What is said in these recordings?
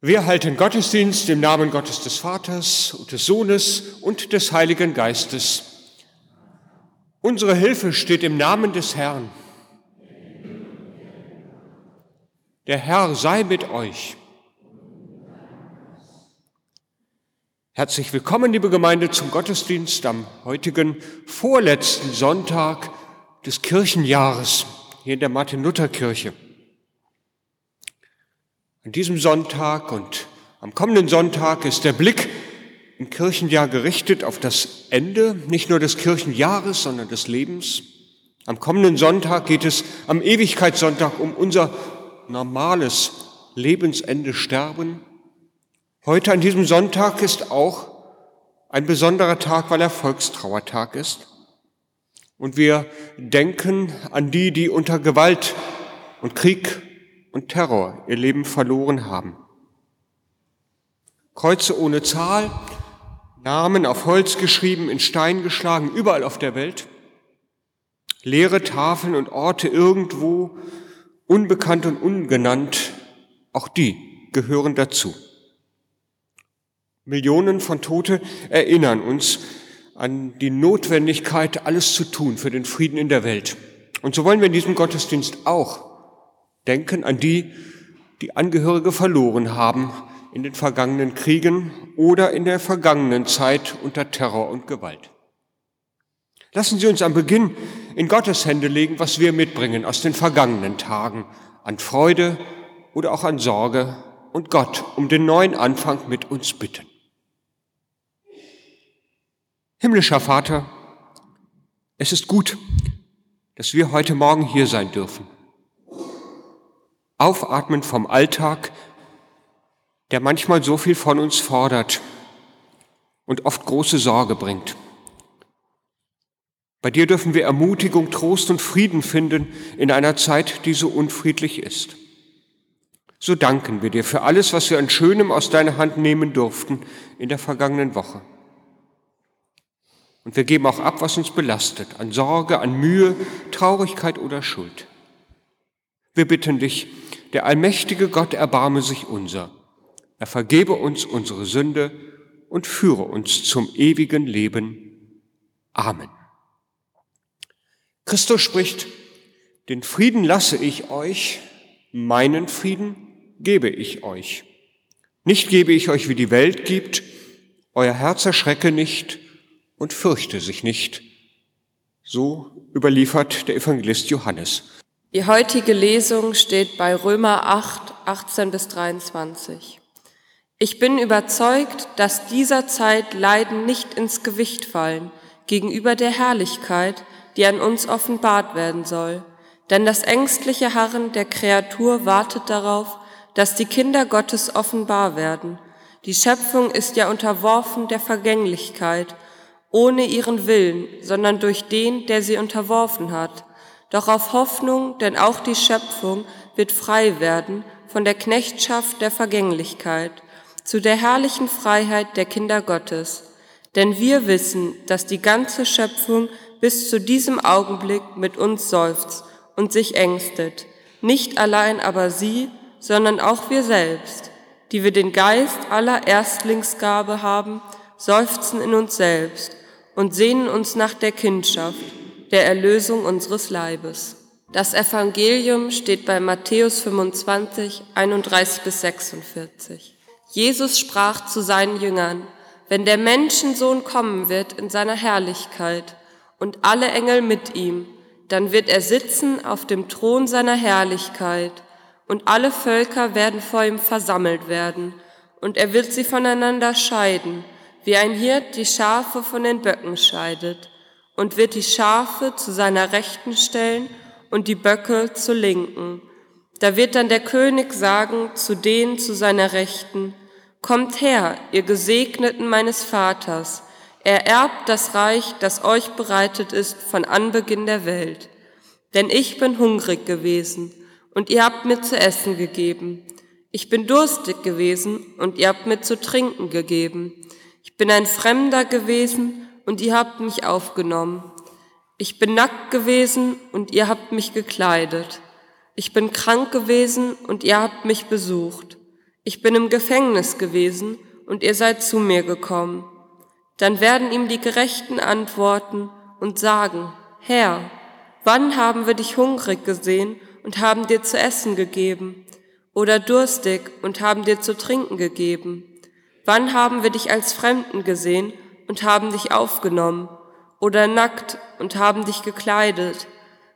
Wir halten Gottesdienst im Namen Gottes des Vaters und des Sohnes und des Heiligen Geistes. Unsere Hilfe steht im Namen des Herrn. Der Herr sei mit euch. Herzlich willkommen, liebe Gemeinde, zum Gottesdienst am heutigen vorletzten Sonntag des Kirchenjahres hier in der Martin-Luther-Kirche. An diesem Sonntag und am kommenden Sonntag ist der Blick im Kirchenjahr gerichtet auf das Ende, nicht nur des Kirchenjahres, sondern des Lebens. Am kommenden Sonntag geht es am Ewigkeitssonntag um unser normales Lebensende Sterben. Heute an diesem Sonntag ist auch ein besonderer Tag, weil er Volkstrauertag ist. Und wir denken an die, die unter Gewalt und Krieg und Terror ihr Leben verloren haben. Kreuze ohne Zahl, Namen auf Holz geschrieben, in Stein geschlagen, überall auf der Welt. Leere Tafeln und Orte irgendwo, unbekannt und ungenannt, auch die gehören dazu. Millionen von Tote erinnern uns an die Notwendigkeit, alles zu tun für den Frieden in der Welt. Und so wollen wir in diesem Gottesdienst auch denken an die, die Angehörige verloren haben in den vergangenen Kriegen oder in der vergangenen Zeit unter Terror und Gewalt. Lassen Sie uns am Beginn in Gottes Hände legen, was wir mitbringen aus den vergangenen Tagen an Freude oder auch an Sorge und Gott um den neuen Anfang mit uns bitten. Himmlischer Vater, es ist gut, dass wir heute Morgen hier sein dürfen. Aufatmen vom Alltag, der manchmal so viel von uns fordert und oft große Sorge bringt. Bei dir dürfen wir Ermutigung, Trost und Frieden finden in einer Zeit, die so unfriedlich ist. So danken wir dir für alles, was wir an Schönem aus deiner Hand nehmen durften in der vergangenen Woche. Und wir geben auch ab, was uns belastet, an Sorge, an Mühe, Traurigkeit oder Schuld. Wir bitten dich, der allmächtige Gott erbarme sich unser. Er vergebe uns unsere Sünde und führe uns zum ewigen Leben. Amen. Christus spricht, den Frieden lasse ich euch, meinen Frieden gebe ich euch. Nicht gebe ich euch, wie die Welt gibt, euer Herz erschrecke nicht und fürchte sich nicht. So überliefert der Evangelist Johannes. Die heutige Lesung steht bei Römer 8, 18 bis 23. Ich bin überzeugt, dass dieser Zeit Leiden nicht ins Gewicht fallen gegenüber der Herrlichkeit, die an uns offenbart werden soll. Denn das ängstliche Harren der Kreatur wartet darauf, dass die Kinder Gottes offenbar werden. Die Schöpfung ist ja unterworfen der Vergänglichkeit, ohne ihren Willen, sondern durch den, der sie unterworfen hat doch auf Hoffnung, denn auch die Schöpfung wird frei werden von der Knechtschaft der Vergänglichkeit zu der herrlichen Freiheit der Kinder Gottes. Denn wir wissen, dass die ganze Schöpfung bis zu diesem Augenblick mit uns seufzt und sich ängstet, nicht allein aber sie, sondern auch wir selbst, die wir den Geist aller Erstlingsgabe haben, seufzen in uns selbst und sehnen uns nach der Kindschaft, der Erlösung unseres Leibes. Das Evangelium steht bei Matthäus 25, 31 bis 46. Jesus sprach zu seinen Jüngern, wenn der Menschensohn kommen wird in seiner Herrlichkeit und alle Engel mit ihm, dann wird er sitzen auf dem Thron seiner Herrlichkeit und alle Völker werden vor ihm versammelt werden und er wird sie voneinander scheiden, wie ein Hirt die Schafe von den Böcken scheidet und wird die Schafe zu seiner Rechten stellen und die Böcke zur Linken. Da wird dann der König sagen zu denen zu seiner Rechten, Kommt her, ihr Gesegneten meines Vaters, ererbt das Reich, das euch bereitet ist von Anbeginn der Welt. Denn ich bin hungrig gewesen, und ihr habt mir zu essen gegeben. Ich bin durstig gewesen, und ihr habt mir zu trinken gegeben. Ich bin ein Fremder gewesen, und ihr habt mich aufgenommen. Ich bin nackt gewesen und ihr habt mich gekleidet. Ich bin krank gewesen und ihr habt mich besucht. Ich bin im Gefängnis gewesen und ihr seid zu mir gekommen. Dann werden ihm die Gerechten antworten und sagen, Herr, wann haben wir dich hungrig gesehen und haben dir zu essen gegeben, oder durstig und haben dir zu trinken gegeben? Wann haben wir dich als Fremden gesehen und haben dich aufgenommen, oder nackt und haben dich gekleidet?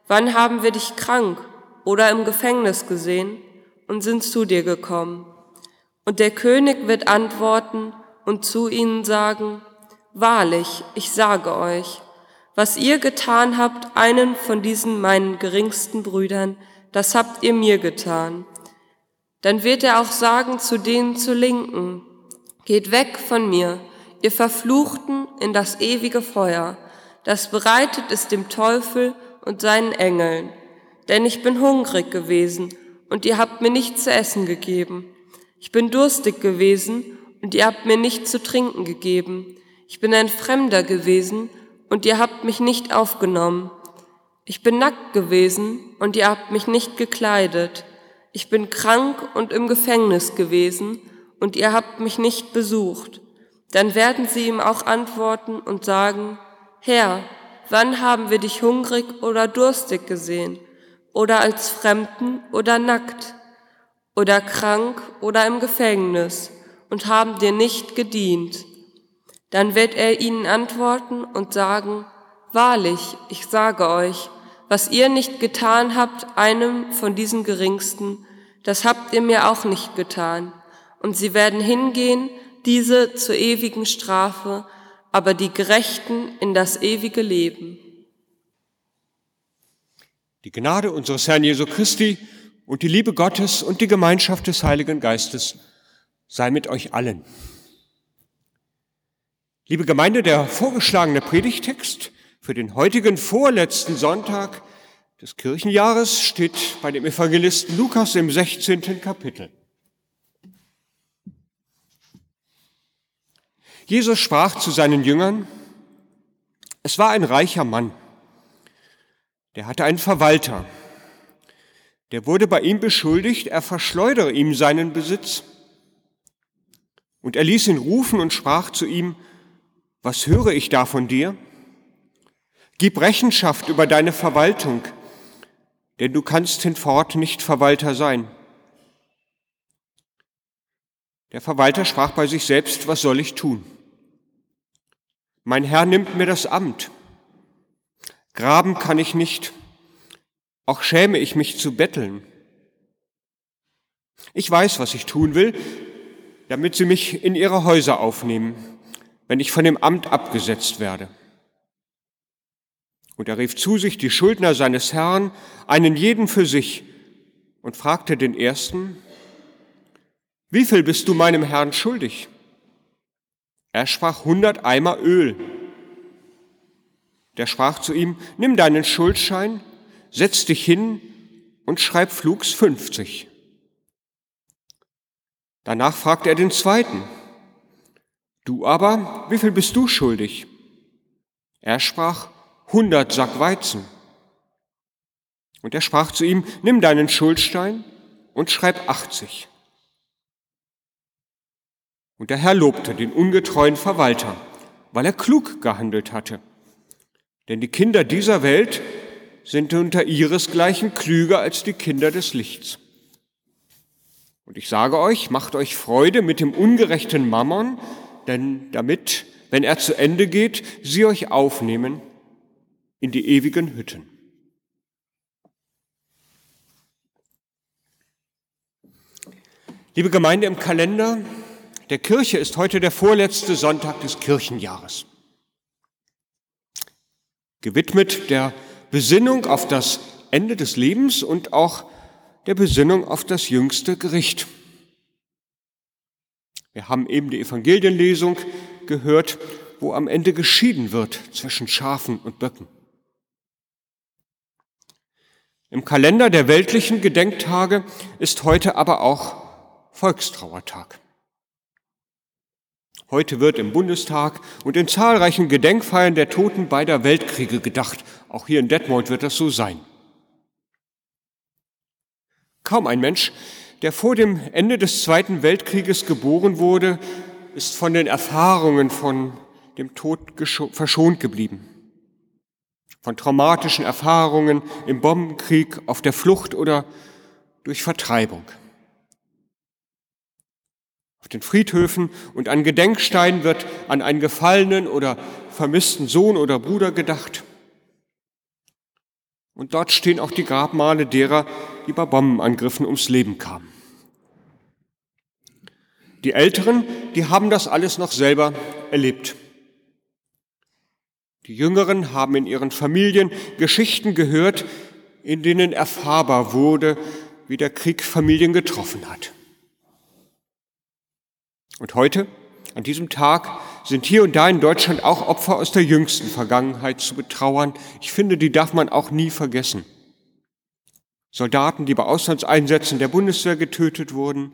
Wann haben wir dich krank oder im Gefängnis gesehen und sind zu dir gekommen? Und der König wird antworten und zu ihnen sagen, Wahrlich, ich sage euch, was ihr getan habt, einen von diesen meinen geringsten Brüdern, das habt ihr mir getan. Dann wird er auch sagen zu denen zu Linken, geht weg von mir, ihr Verfluchten, in das ewige Feuer, das bereitet ist dem Teufel und seinen Engeln. Denn ich bin hungrig gewesen, und ihr habt mir nicht zu essen gegeben. Ich bin durstig gewesen, und ihr habt mir nicht zu trinken gegeben. Ich bin ein Fremder gewesen und ihr habt mich nicht aufgenommen. Ich bin nackt gewesen und ihr habt mich nicht gekleidet. Ich bin krank und im Gefängnis gewesen und ihr habt mich nicht besucht. Dann werden sie ihm auch antworten und sagen, Herr, wann haben wir dich hungrig oder durstig gesehen? Oder als Fremden oder nackt? Oder krank oder im Gefängnis und haben dir nicht gedient? Dann wird er ihnen antworten und sagen, Wahrlich, ich sage euch, was ihr nicht getan habt, einem von diesen Geringsten, das habt ihr mir auch nicht getan. Und sie werden hingehen, diese zur ewigen Strafe, aber die Gerechten in das ewige Leben. Die Gnade unseres Herrn Jesu Christi und die Liebe Gottes und die Gemeinschaft des Heiligen Geistes sei mit euch allen. Liebe Gemeinde, der vorgeschlagene Predigtext für den heutigen vorletzten Sonntag des Kirchenjahres steht bei dem Evangelisten Lukas im 16. Kapitel. Jesus sprach zu seinen Jüngern, es war ein reicher Mann, der hatte einen Verwalter, der wurde bei ihm beschuldigt, er verschleudere ihm seinen Besitz. Und er ließ ihn rufen und sprach zu ihm, was höre ich da von dir? Gib Rechenschaft über deine Verwaltung, denn du kannst hinfort nicht Verwalter sein. Der Verwalter sprach bei sich selbst, was soll ich tun? Mein Herr nimmt mir das Amt. Graben kann ich nicht, auch schäme ich mich zu betteln. Ich weiß, was ich tun will, damit sie mich in ihre Häuser aufnehmen wenn ich von dem Amt abgesetzt werde. Und er rief zu sich die Schuldner seines Herrn, einen jeden für sich, und fragte den ersten, wie viel bist du meinem Herrn schuldig? Er sprach hundert Eimer Öl. Der sprach zu ihm, nimm deinen Schuldschein, setz dich hin und schreib flugs fünfzig. Danach fragte er den zweiten, Du aber, wie viel bist du schuldig? Er sprach, hundert Sack Weizen. Und er sprach zu ihm, nimm deinen Schuldstein und schreib achtzig. Und der Herr lobte den ungetreuen Verwalter, weil er klug gehandelt hatte. Denn die Kinder dieser Welt sind unter ihresgleichen klüger als die Kinder des Lichts. Und ich sage euch, macht euch Freude mit dem ungerechten Mammon, denn damit, wenn er zu Ende geht, sie euch aufnehmen in die ewigen Hütten. Liebe Gemeinde im Kalender der Kirche ist heute der vorletzte Sonntag des Kirchenjahres. Gewidmet der Besinnung auf das Ende des Lebens und auch der Besinnung auf das jüngste Gericht. Wir haben eben die Evangelienlesung gehört, wo am Ende geschieden wird zwischen Schafen und Böcken. Im Kalender der weltlichen Gedenktage ist heute aber auch Volkstrauertag. Heute wird im Bundestag und in zahlreichen Gedenkfeiern der Toten beider Weltkriege gedacht. Auch hier in Detmold wird das so sein. Kaum ein Mensch der vor dem Ende des Zweiten Weltkrieges geboren wurde, ist von den Erfahrungen von dem Tod verschont geblieben. Von traumatischen Erfahrungen im Bombenkrieg, auf der Flucht oder durch Vertreibung. Auf den Friedhöfen und an Gedenksteinen wird an einen gefallenen oder vermissten Sohn oder Bruder gedacht. Und dort stehen auch die Grabmale derer, die bei Bombenangriffen ums Leben kamen. Die Älteren, die haben das alles noch selber erlebt. Die Jüngeren haben in ihren Familien Geschichten gehört, in denen erfahrbar wurde, wie der Krieg Familien getroffen hat. Und heute, an diesem Tag, sind hier und da in Deutschland auch Opfer aus der jüngsten Vergangenheit zu betrauern. Ich finde, die darf man auch nie vergessen. Soldaten, die bei Auslandseinsätzen der Bundeswehr getötet wurden,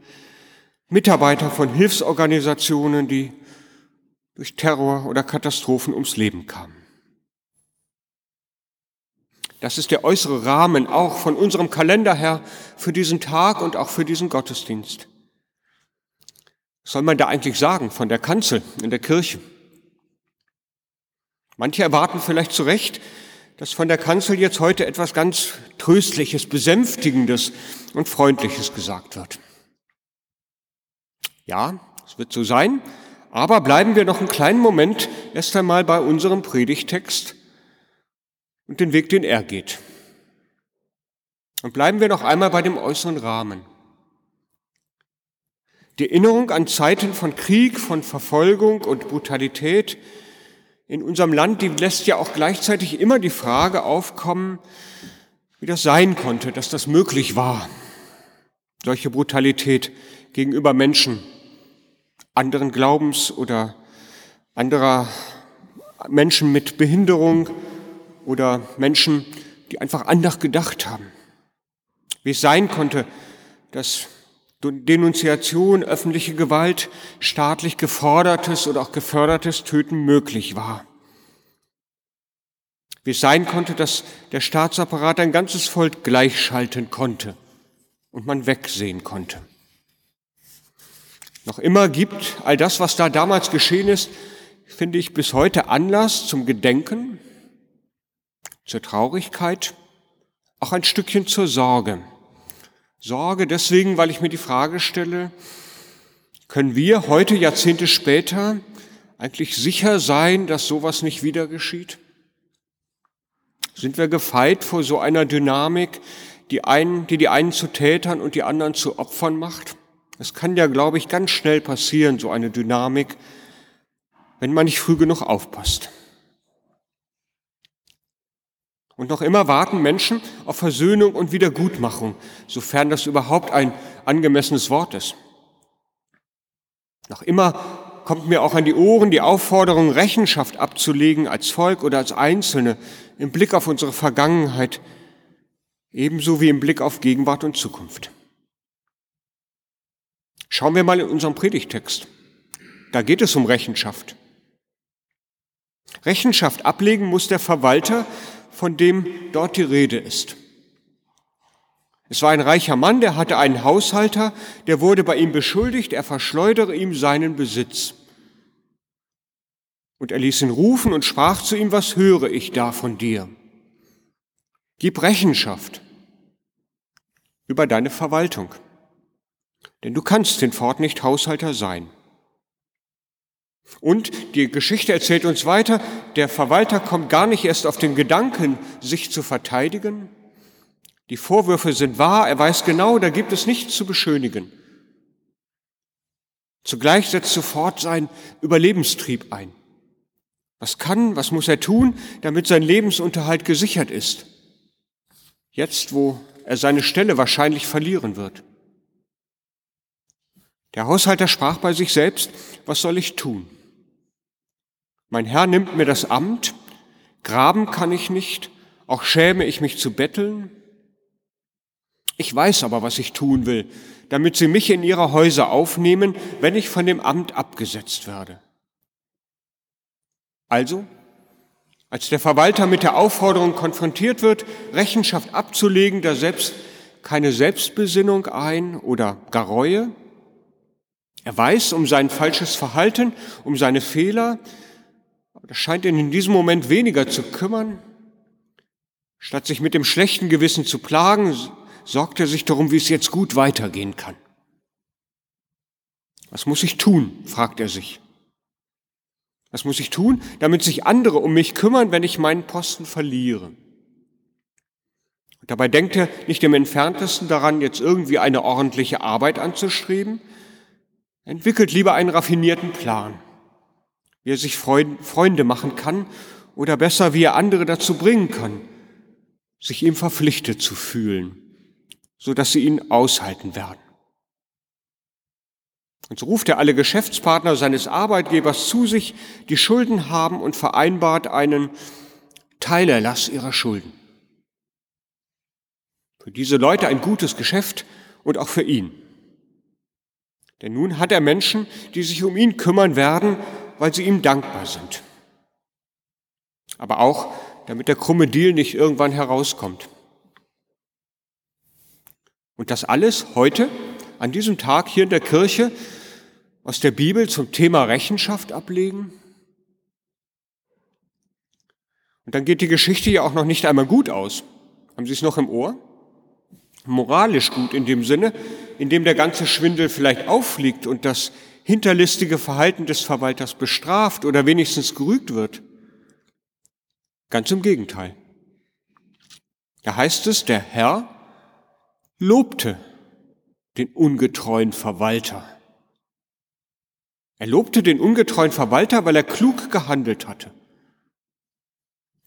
Mitarbeiter von Hilfsorganisationen, die durch Terror oder Katastrophen ums Leben kamen. Das ist der äußere Rahmen auch von unserem Kalender her für diesen Tag und auch für diesen Gottesdienst. Soll man da eigentlich sagen von der Kanzel in der Kirche? Manche erwarten vielleicht zu Recht, dass von der Kanzel jetzt heute etwas ganz Tröstliches, Besänftigendes und Freundliches gesagt wird. Ja, es wird so sein, aber bleiben wir noch einen kleinen Moment erst einmal bei unserem Predigtext und den Weg, den er geht. Und bleiben wir noch einmal bei dem äußeren Rahmen. Die Erinnerung an Zeiten von Krieg, von Verfolgung und Brutalität in unserem Land, die lässt ja auch gleichzeitig immer die Frage aufkommen, wie das sein konnte, dass das möglich war, solche Brutalität gegenüber Menschen, anderen Glaubens oder anderer Menschen mit Behinderung oder Menschen, die einfach anders gedacht haben. Wie es sein konnte, dass Denunziation, öffentliche Gewalt, staatlich gefordertes oder auch gefördertes Töten möglich war. Wie es sein konnte, dass der Staatsapparat ein ganzes Volk gleichschalten konnte und man wegsehen konnte. Noch immer gibt all das, was da damals geschehen ist, finde ich bis heute Anlass zum Gedenken, zur Traurigkeit, auch ein Stückchen zur Sorge. Sorge deswegen, weil ich mir die Frage stelle, können wir heute, Jahrzehnte später, eigentlich sicher sein, dass sowas nicht wieder geschieht? Sind wir gefeit vor so einer Dynamik, die, einen, die die einen zu Tätern und die anderen zu Opfern macht? Es kann ja, glaube ich, ganz schnell passieren, so eine Dynamik, wenn man nicht früh genug aufpasst. Und noch immer warten Menschen auf Versöhnung und Wiedergutmachung, sofern das überhaupt ein angemessenes Wort ist. Noch immer kommt mir auch an die Ohren die Aufforderung, Rechenschaft abzulegen als Volk oder als Einzelne im Blick auf unsere Vergangenheit, ebenso wie im Blick auf Gegenwart und Zukunft. Schauen wir mal in unserem Predigtext. Da geht es um Rechenschaft. Rechenschaft ablegen muss der Verwalter, von dem dort die Rede ist. Es war ein reicher Mann, der hatte einen Haushalter, der wurde bei ihm beschuldigt, er verschleudere ihm seinen Besitz. Und er ließ ihn rufen und sprach zu ihm, was höre ich da von dir? Gib Rechenschaft über deine Verwaltung denn du kannst hinfort nicht Haushalter sein. Und die Geschichte erzählt uns weiter, der Verwalter kommt gar nicht erst auf den Gedanken, sich zu verteidigen. Die Vorwürfe sind wahr, er weiß genau, da gibt es nichts zu beschönigen. Zugleich setzt sofort sein Überlebenstrieb ein. Was kann, was muss er tun, damit sein Lebensunterhalt gesichert ist? Jetzt, wo er seine Stelle wahrscheinlich verlieren wird. Der Haushalter sprach bei sich selbst, was soll ich tun? Mein Herr nimmt mir das Amt, graben kann ich nicht, auch schäme ich mich zu betteln. Ich weiß aber, was ich tun will, damit sie mich in ihre Häuser aufnehmen, wenn ich von dem Amt abgesetzt werde. Also, als der Verwalter mit der Aufforderung konfrontiert wird, Rechenschaft abzulegen, da selbst keine Selbstbesinnung ein oder gar Reue. Er weiß um sein falsches Verhalten, um seine Fehler. Aber das scheint ihn in diesem Moment weniger zu kümmern. Statt sich mit dem schlechten Gewissen zu plagen, sorgt er sich darum, wie es jetzt gut weitergehen kann. Was muss ich tun? fragt er sich. Was muss ich tun, damit sich andere um mich kümmern, wenn ich meinen Posten verliere? Und dabei denkt er nicht im entferntesten daran, jetzt irgendwie eine ordentliche Arbeit anzustreben. Entwickelt lieber einen raffinierten Plan, wie er sich Freunde machen kann oder besser, wie er andere dazu bringen kann, sich ihm verpflichtet zu fühlen, so dass sie ihn aushalten werden. Und so ruft er alle Geschäftspartner seines Arbeitgebers zu sich, die Schulden haben und vereinbart einen Teilerlass ihrer Schulden. Für diese Leute ein gutes Geschäft und auch für ihn. Denn nun hat er Menschen, die sich um ihn kümmern werden, weil sie ihm dankbar sind. Aber auch, damit der krumme Deal nicht irgendwann herauskommt. Und das alles heute, an diesem Tag hier in der Kirche, aus der Bibel zum Thema Rechenschaft ablegen? Und dann geht die Geschichte ja auch noch nicht einmal gut aus. Haben Sie es noch im Ohr? Moralisch gut in dem Sinne, in dem der ganze Schwindel vielleicht auffliegt und das hinterlistige Verhalten des Verwalters bestraft oder wenigstens gerügt wird. Ganz im Gegenteil. Da heißt es, der Herr lobte den ungetreuen Verwalter. Er lobte den ungetreuen Verwalter, weil er klug gehandelt hatte.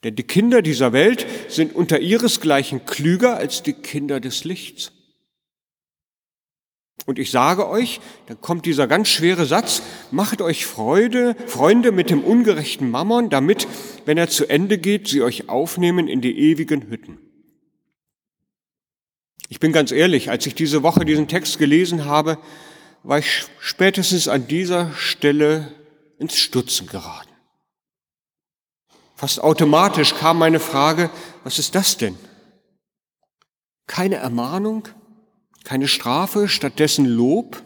Denn die Kinder dieser Welt sind unter ihresgleichen klüger als die Kinder des Lichts. Und ich sage euch, dann kommt dieser ganz schwere Satz, macht euch Freude, Freunde mit dem ungerechten Mammon, damit, wenn er zu Ende geht, sie euch aufnehmen in die ewigen Hütten. Ich bin ganz ehrlich, als ich diese Woche diesen Text gelesen habe, war ich spätestens an dieser Stelle ins Stutzen geraten. Fast automatisch kam meine Frage, was ist das denn? Keine Ermahnung, keine Strafe, stattdessen Lob?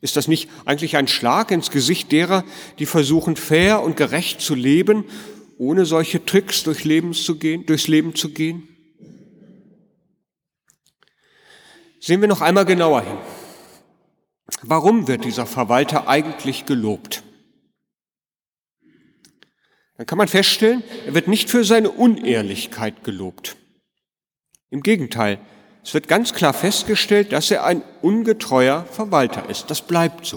Ist das nicht eigentlich ein Schlag ins Gesicht derer, die versuchen, fair und gerecht zu leben, ohne solche Tricks durch Leben zu gehen, durchs Leben zu gehen? Sehen wir noch einmal genauer hin. Warum wird dieser Verwalter eigentlich gelobt? Dann kann man feststellen, er wird nicht für seine Unehrlichkeit gelobt. Im Gegenteil, es wird ganz klar festgestellt, dass er ein ungetreuer Verwalter ist. Das bleibt so.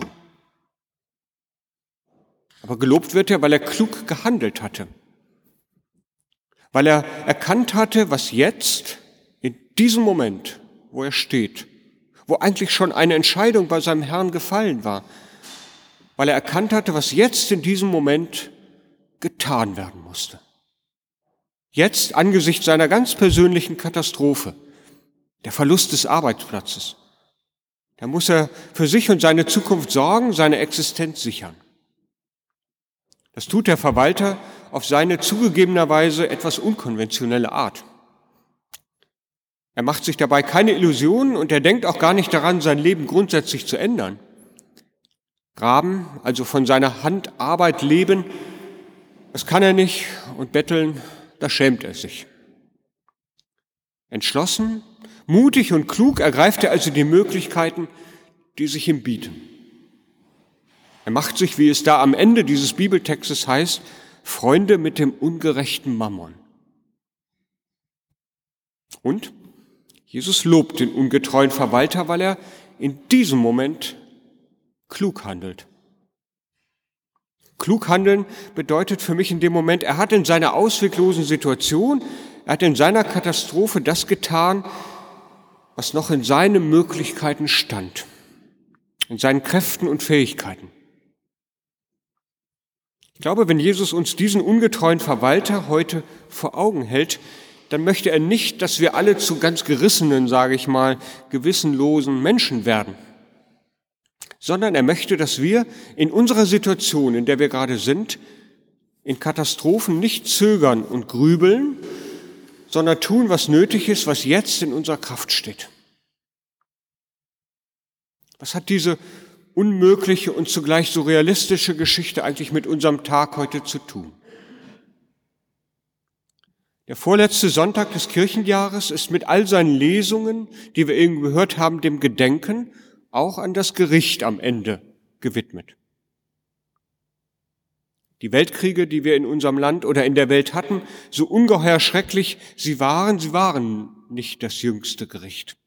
Aber gelobt wird er, weil er klug gehandelt hatte. Weil er erkannt hatte, was jetzt, in diesem Moment, wo er steht, wo eigentlich schon eine Entscheidung bei seinem Herrn gefallen war, weil er erkannt hatte, was jetzt in diesem Moment getan werden musste. Jetzt angesichts seiner ganz persönlichen Katastrophe, der Verlust des Arbeitsplatzes, da muss er für sich und seine Zukunft sorgen, seine Existenz sichern. Das tut der Verwalter auf seine zugegebenerweise etwas unkonventionelle Art. Er macht sich dabei keine Illusionen und er denkt auch gar nicht daran, sein Leben grundsätzlich zu ändern. Graben, also von seiner Hand Arbeit leben, das kann er nicht und betteln, da schämt er sich. Entschlossen, mutig und klug ergreift er also die Möglichkeiten, die sich ihm bieten. Er macht sich, wie es da am Ende dieses Bibeltextes heißt, Freunde mit dem ungerechten Mammon. Und Jesus lobt den ungetreuen Verwalter, weil er in diesem Moment klug handelt. Klug handeln bedeutet für mich in dem Moment, er hat in seiner ausweglosen Situation, er hat in seiner Katastrophe das getan, was noch in seinen Möglichkeiten stand, in seinen Kräften und Fähigkeiten. Ich glaube, wenn Jesus uns diesen ungetreuen Verwalter heute vor Augen hält, dann möchte er nicht, dass wir alle zu ganz gerissenen, sage ich mal, gewissenlosen Menschen werden, sondern er möchte, dass wir in unserer Situation, in der wir gerade sind, in Katastrophen nicht zögern und grübeln, sondern tun, was nötig ist, was jetzt in unserer Kraft steht. Was hat diese unmögliche und zugleich so realistische Geschichte eigentlich mit unserem Tag heute zu tun? Der vorletzte Sonntag des Kirchenjahres ist mit all seinen Lesungen, die wir eben gehört haben, dem Gedenken auch an das Gericht am Ende gewidmet. Die Weltkriege, die wir in unserem Land oder in der Welt hatten, so ungeheuer schrecklich sie waren, sie waren nicht das jüngste Gericht.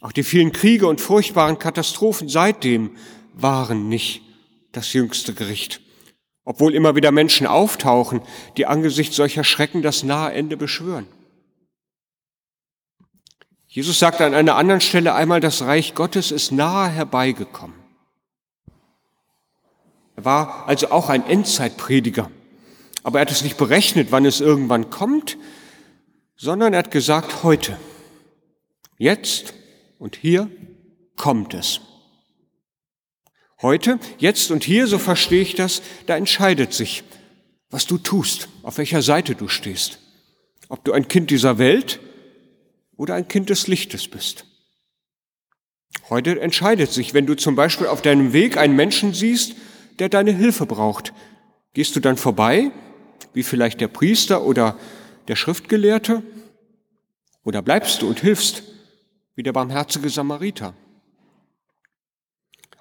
Auch die vielen Kriege und furchtbaren Katastrophen seitdem waren nicht das jüngste Gericht. Obwohl immer wieder Menschen auftauchen, die angesichts solcher Schrecken das nahe Ende beschwören. Jesus sagt an einer anderen Stelle einmal, das Reich Gottes ist nahe herbeigekommen. Er war also auch ein Endzeitprediger. Aber er hat es nicht berechnet, wann es irgendwann kommt, sondern er hat gesagt, heute, jetzt und hier kommt es. Heute, jetzt und hier, so verstehe ich das, da entscheidet sich, was du tust, auf welcher Seite du stehst. Ob du ein Kind dieser Welt oder ein Kind des Lichtes bist. Heute entscheidet sich, wenn du zum Beispiel auf deinem Weg einen Menschen siehst, der deine Hilfe braucht. Gehst du dann vorbei, wie vielleicht der Priester oder der Schriftgelehrte? Oder bleibst du und hilfst, wie der barmherzige Samariter.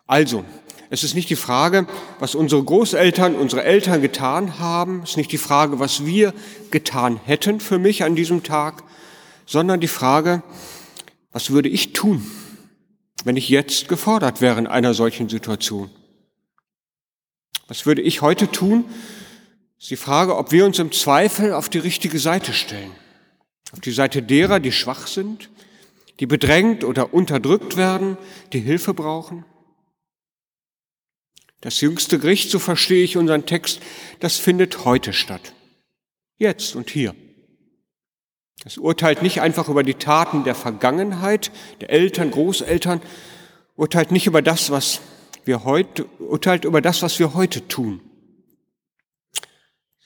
Also, es ist nicht die Frage, was unsere Großeltern, unsere Eltern getan haben, es ist nicht die Frage, was wir getan hätten für mich an diesem Tag, sondern die Frage, was würde ich tun, wenn ich jetzt gefordert wäre in einer solchen Situation? Was würde ich heute tun? ist die Frage, ob wir uns im Zweifel auf die richtige Seite stellen. Auf die Seite derer, die schwach sind, die bedrängt oder unterdrückt werden, die Hilfe brauchen? Das jüngste Gericht, so verstehe ich unseren Text, das findet heute statt. Jetzt und hier. Es urteilt nicht einfach über die Taten der Vergangenheit, der Eltern, Großeltern, urteilt nicht über das, was wir heute, urteilt über das, was wir heute tun.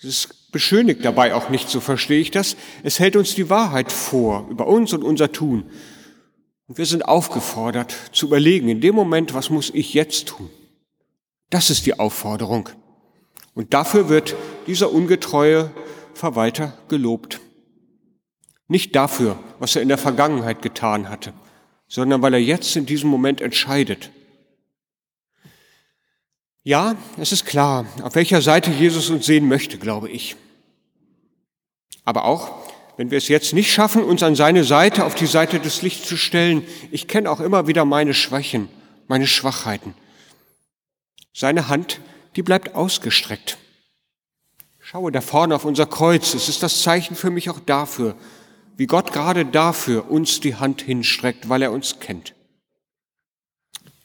Es beschönigt dabei auch nicht, so verstehe ich das. Es hält uns die Wahrheit vor über uns und unser Tun. Und wir sind aufgefordert zu überlegen, in dem Moment, was muss ich jetzt tun? Das ist die Aufforderung. Und dafür wird dieser ungetreue Verwalter gelobt. Nicht dafür, was er in der Vergangenheit getan hatte, sondern weil er jetzt in diesem Moment entscheidet. Ja, es ist klar, auf welcher Seite Jesus uns sehen möchte, glaube ich. Aber auch, wenn wir es jetzt nicht schaffen, uns an seine Seite, auf die Seite des Lichts zu stellen, ich kenne auch immer wieder meine Schwächen, meine Schwachheiten. Seine Hand, die bleibt ausgestreckt. Schaue da vorne auf unser Kreuz. Es ist das Zeichen für mich auch dafür, wie Gott gerade dafür uns die Hand hinstreckt, weil er uns kennt.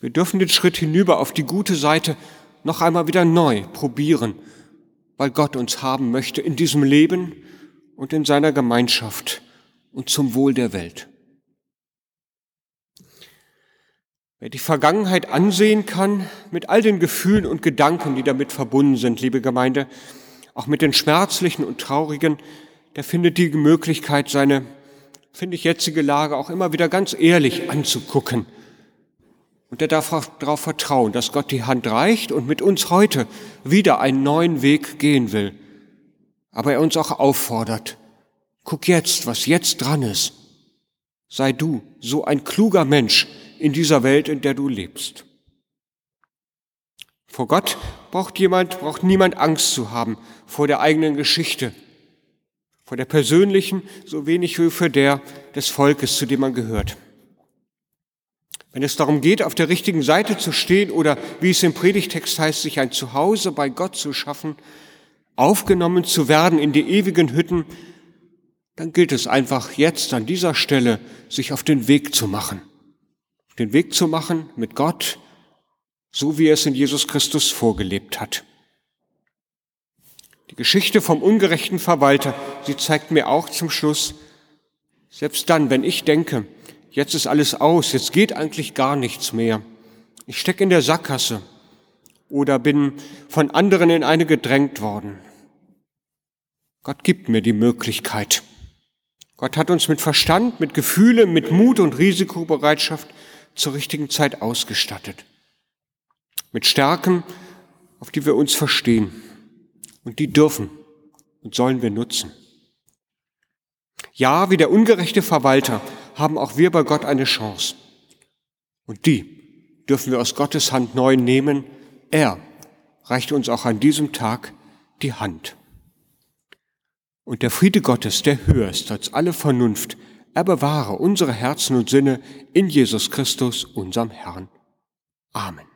Wir dürfen den Schritt hinüber auf die gute Seite noch einmal wieder neu probieren, weil Gott uns haben möchte in diesem Leben und in seiner Gemeinschaft und zum Wohl der Welt. Wer die Vergangenheit ansehen kann, mit all den Gefühlen und Gedanken, die damit verbunden sind, liebe Gemeinde, auch mit den schmerzlichen und traurigen, der findet die Möglichkeit, seine, finde ich, jetzige Lage auch immer wieder ganz ehrlich anzugucken. Und er darf darauf vertrauen, dass Gott die Hand reicht und mit uns heute wieder einen neuen Weg gehen will aber er uns auch auffordert, guck jetzt, was jetzt dran ist. Sei du so ein kluger Mensch in dieser Welt, in der du lebst. Vor Gott braucht jemand, braucht niemand Angst zu haben vor der eigenen Geschichte, vor der persönlichen, so wenig wie der des Volkes, zu dem man gehört. Wenn es darum geht, auf der richtigen Seite zu stehen oder, wie es im Predigtext heißt, sich ein Zuhause bei Gott zu schaffen, aufgenommen zu werden in die ewigen Hütten, dann gilt es einfach jetzt an dieser Stelle, sich auf den Weg zu machen. Den Weg zu machen mit Gott, so wie er es in Jesus Christus vorgelebt hat. Die Geschichte vom ungerechten Verwalter, sie zeigt mir auch zum Schluss, selbst dann, wenn ich denke, jetzt ist alles aus, jetzt geht eigentlich gar nichts mehr. Ich stecke in der Sackgasse oder bin von anderen in eine gedrängt worden. Gott gibt mir die Möglichkeit, Gott hat uns mit Verstand, mit Gefühle, mit Mut und Risikobereitschaft zur richtigen Zeit ausgestattet. Mit Stärken, auf die wir uns verstehen. Und die dürfen und sollen wir nutzen. Ja, wie der ungerechte Verwalter haben auch wir bei Gott eine Chance. Und die dürfen wir aus Gottes Hand neu nehmen. Er reicht uns auch an diesem Tag die Hand. Und der Friede Gottes, der höher ist als alle Vernunft, er bewahre unsere Herzen und Sinne in Jesus Christus, unserem Herrn. Amen.